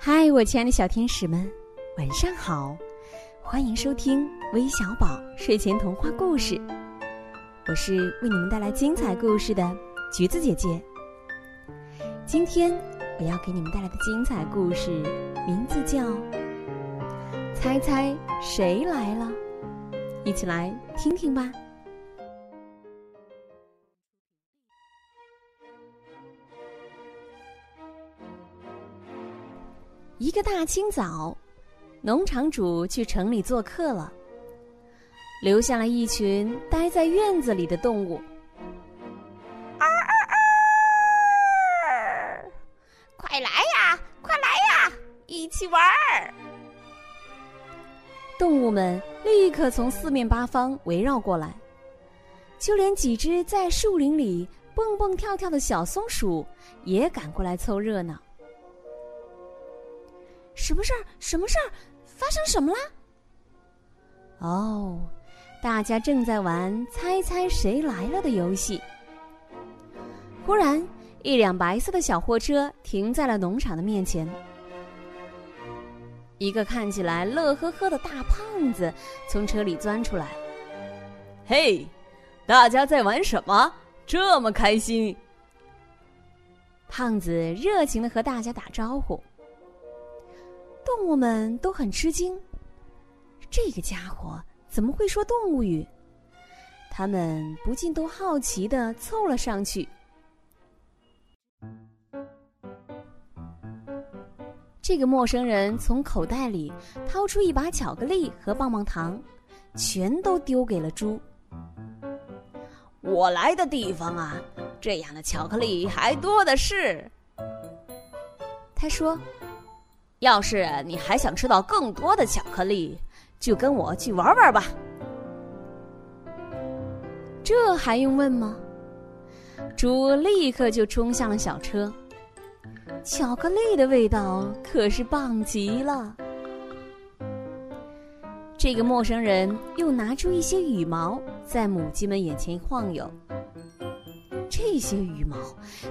嗨，我亲爱的小天使们，晚上好！欢迎收听微小宝睡前童话故事，我是为你们带来精彩故事的橘子姐姐。今天我要给你们带来的精彩故事名字叫《猜猜谁来了》，一起来听听吧。一个大清早，农场主去城里做客了，留下了一群待在院子里的动物。啊啊啊！快来呀，快来呀，一起玩儿！动物们立刻从四面八方围绕过来，就连几只在树林里蹦蹦跳跳的小松鼠也赶过来凑热闹。什么事儿？什么事儿？发生什么啦？哦，大家正在玩“猜猜谁来了”的游戏。忽然，一辆白色的小货车停在了农场的面前。一个看起来乐呵呵的大胖子从车里钻出来。“嘿，大家在玩什么？这么开心？”胖子热情的和大家打招呼。动物们都很吃惊，这个家伙怎么会说动物语？他们不禁都好奇的凑了上去。这个陌生人从口袋里掏出一把巧克力和棒棒糖，全都丢给了猪。我来的地方啊，这样的巧克力还多的是。他说。要是你还想吃到更多的巧克力，就跟我去玩玩吧。这还用问吗？猪立刻就冲向了小车。巧克力的味道可是棒极了。这个陌生人又拿出一些羽毛，在母鸡们眼前晃悠。这些羽毛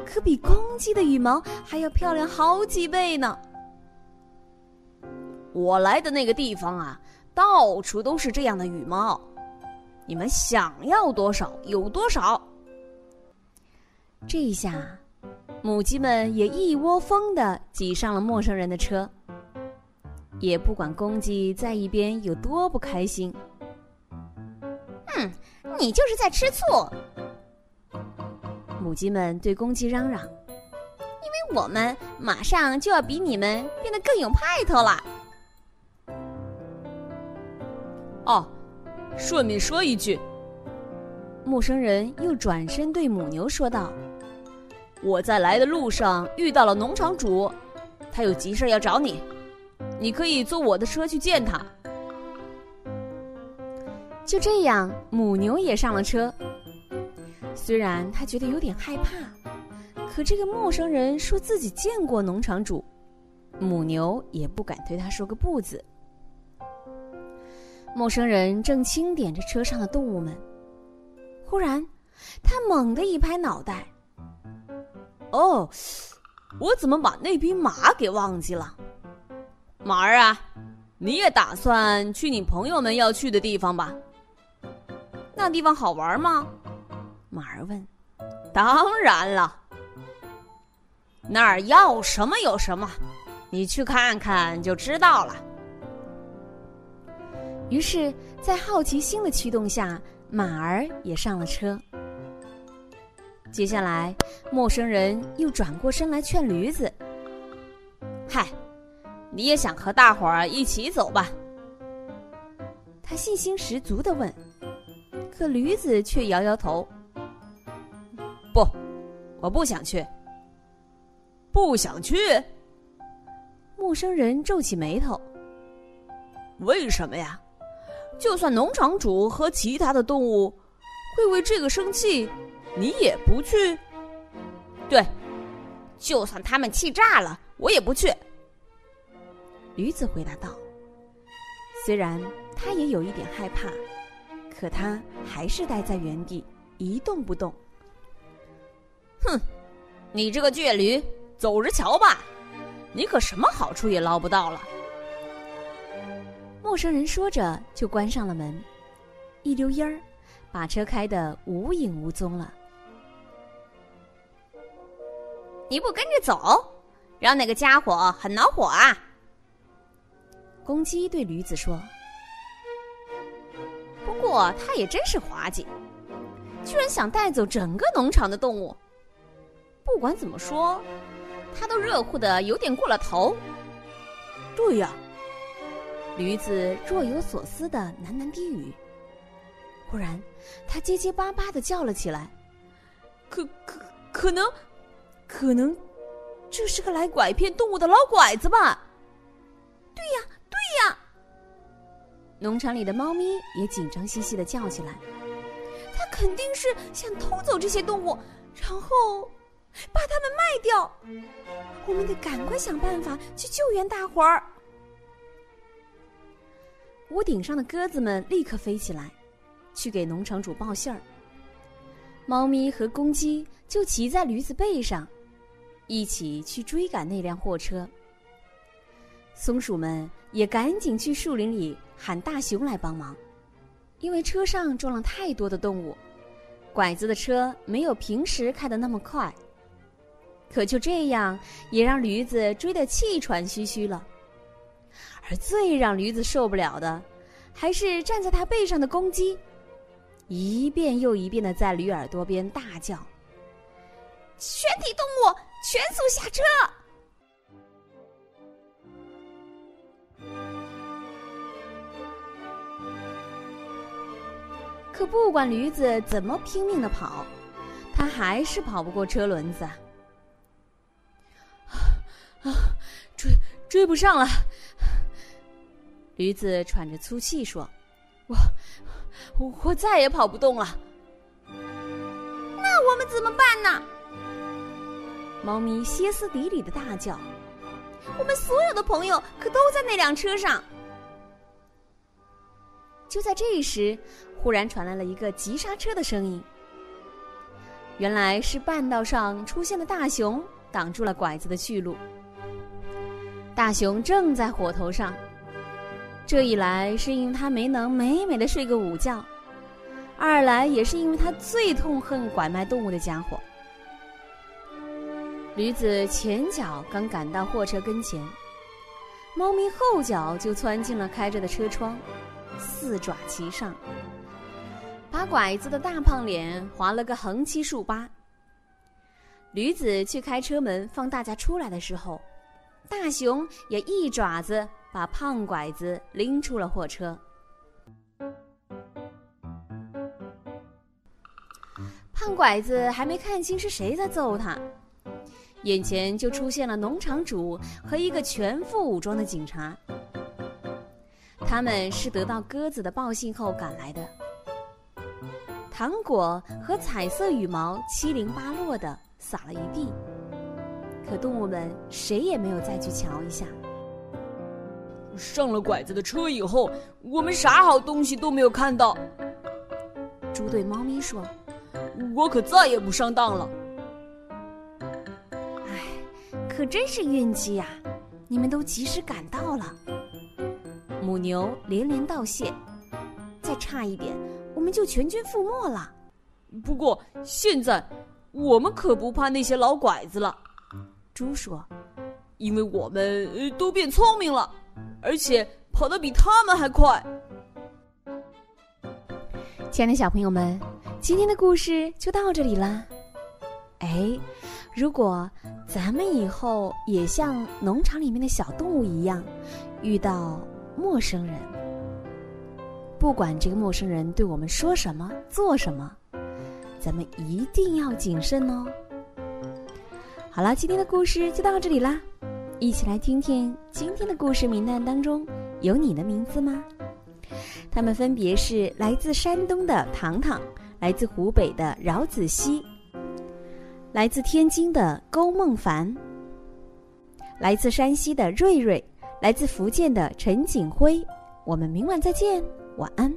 可比公鸡的羽毛还要漂亮好几倍呢。我来的那个地方啊，到处都是这样的羽毛，你们想要多少有多少。这一下，母鸡们也一窝蜂的挤上了陌生人的车，也不管公鸡在一边有多不开心。哼，你就是在吃醋！母鸡们对公鸡嚷嚷：“因为我们马上就要比你们变得更有派头了。”哦，顺便说一句，陌生人又转身对母牛说道：“我在来的路上遇到了农场主，他有急事要找你，你可以坐我的车去见他。”就这样，母牛也上了车。虽然他觉得有点害怕，可这个陌生人说自己见过农场主，母牛也不敢对他说个不字。陌生人正清点着车上的动物们，忽然，他猛地一拍脑袋：“哦，我怎么把那匹马给忘记了？马儿啊，你也打算去你朋友们要去的地方吧？那地方好玩吗？”马儿问。“当然了，那儿要什么有什么，你去看看就知道了。”于是，在好奇心的驱动下，马儿也上了车。接下来，陌生人又转过身来劝驴子：“嗨，你也想和大伙儿一起走吧？”他信心十足的问，可驴子却摇摇头：“不，我不想去。不想去。”陌生人皱起眉头：“为什么呀？”就算农场主和其他的动物会为这个生气，你也不去。对，就算他们气炸了，我也不去。驴子回答道：“虽然他也有一点害怕，可他还是待在原地一动不动。”哼，你这个倔驴，走着瞧吧！你可什么好处也捞不到了。陌生人说着，就关上了门，一溜烟儿，把车开得无影无踪了。你不跟着走，让那个家伙很恼火啊！公鸡对驴子说：“不过他也真是滑稽，居然想带走整个农场的动物。不管怎么说。”他都热乎的有点过了头。对呀，驴子若有所思的喃喃低语。忽然，他结结巴巴的叫了起来：“可可可能，可能，这是个来拐骗动物的老拐子吧？”“对呀，对呀！”农场里的猫咪也紧张兮兮的叫起来：“他肯定是想偷走这些动物，然后……”把它们卖掉，我们得赶快想办法去救援大伙儿。屋顶上的鸽子们立刻飞起来，去给农场主报信儿。猫咪和公鸡就骑在驴子背上，一起去追赶那辆货车。松鼠们也赶紧去树林里喊大熊来帮忙，因为车上装了太多的动物，拐子的车没有平时开的那么快。可就这样，也让驴子追得气喘吁吁了。而最让驴子受不了的，还是站在他背上的公鸡，一遍又一遍的在驴耳朵边大叫：“全体动物全速下车！”可不管驴子怎么拼命的跑，它还是跑不过车轮子。啊，追追不上了！驴子喘着粗气说：“我，我再也跑不动了。”那我们怎么办呢？猫咪歇斯底里的大叫：“我们所有的朋友可都在那辆车上！”就在这时，忽然传来了一个急刹车的声音。原来是半道上出现的大熊挡住了拐子的去路。大熊正在火头上，这一来是因为他没能美美的睡个午觉，二来也是因为他最痛恨拐卖动物的家伙。驴子前脚刚赶到货车跟前，猫咪后脚就窜进了开着的车窗，四爪齐上，把拐子的大胖脸划了个横七竖八。驴子去开车门放大家出来的时候。大熊也一爪子把胖拐子拎出了货车。胖拐子还没看清是谁在揍他，眼前就出现了农场主和一个全副武装的警察。他们是得到鸽子的报信后赶来的。糖果和彩色羽毛七零八落的撒了一地。可动物们谁也没有再去瞧一下。上了拐子的车以后，我们啥好东西都没有看到。猪对猫咪说：“我可再也不上当了。”哎，可真是运气呀！你们都及时赶到了。母牛连连道谢：“再差一点，我们就全军覆没了。”不过现在，我们可不怕那些老拐子了。猪说：“因为我们都变聪明了，而且跑得比他们还快。”亲爱的小朋友们，今天的故事就到这里啦。哎，如果咱们以后也像农场里面的小动物一样，遇到陌生人，不管这个陌生人对我们说什么、做什么，咱们一定要谨慎哦。好了，今天的故事就到这里啦，一起来听听今天的故事名单当中有你的名字吗？他们分别是来自山东的糖糖，来自湖北的饶子熙，来自天津的勾梦凡，来自山西的瑞瑞，来自福建的陈景辉。我们明晚再见，晚安。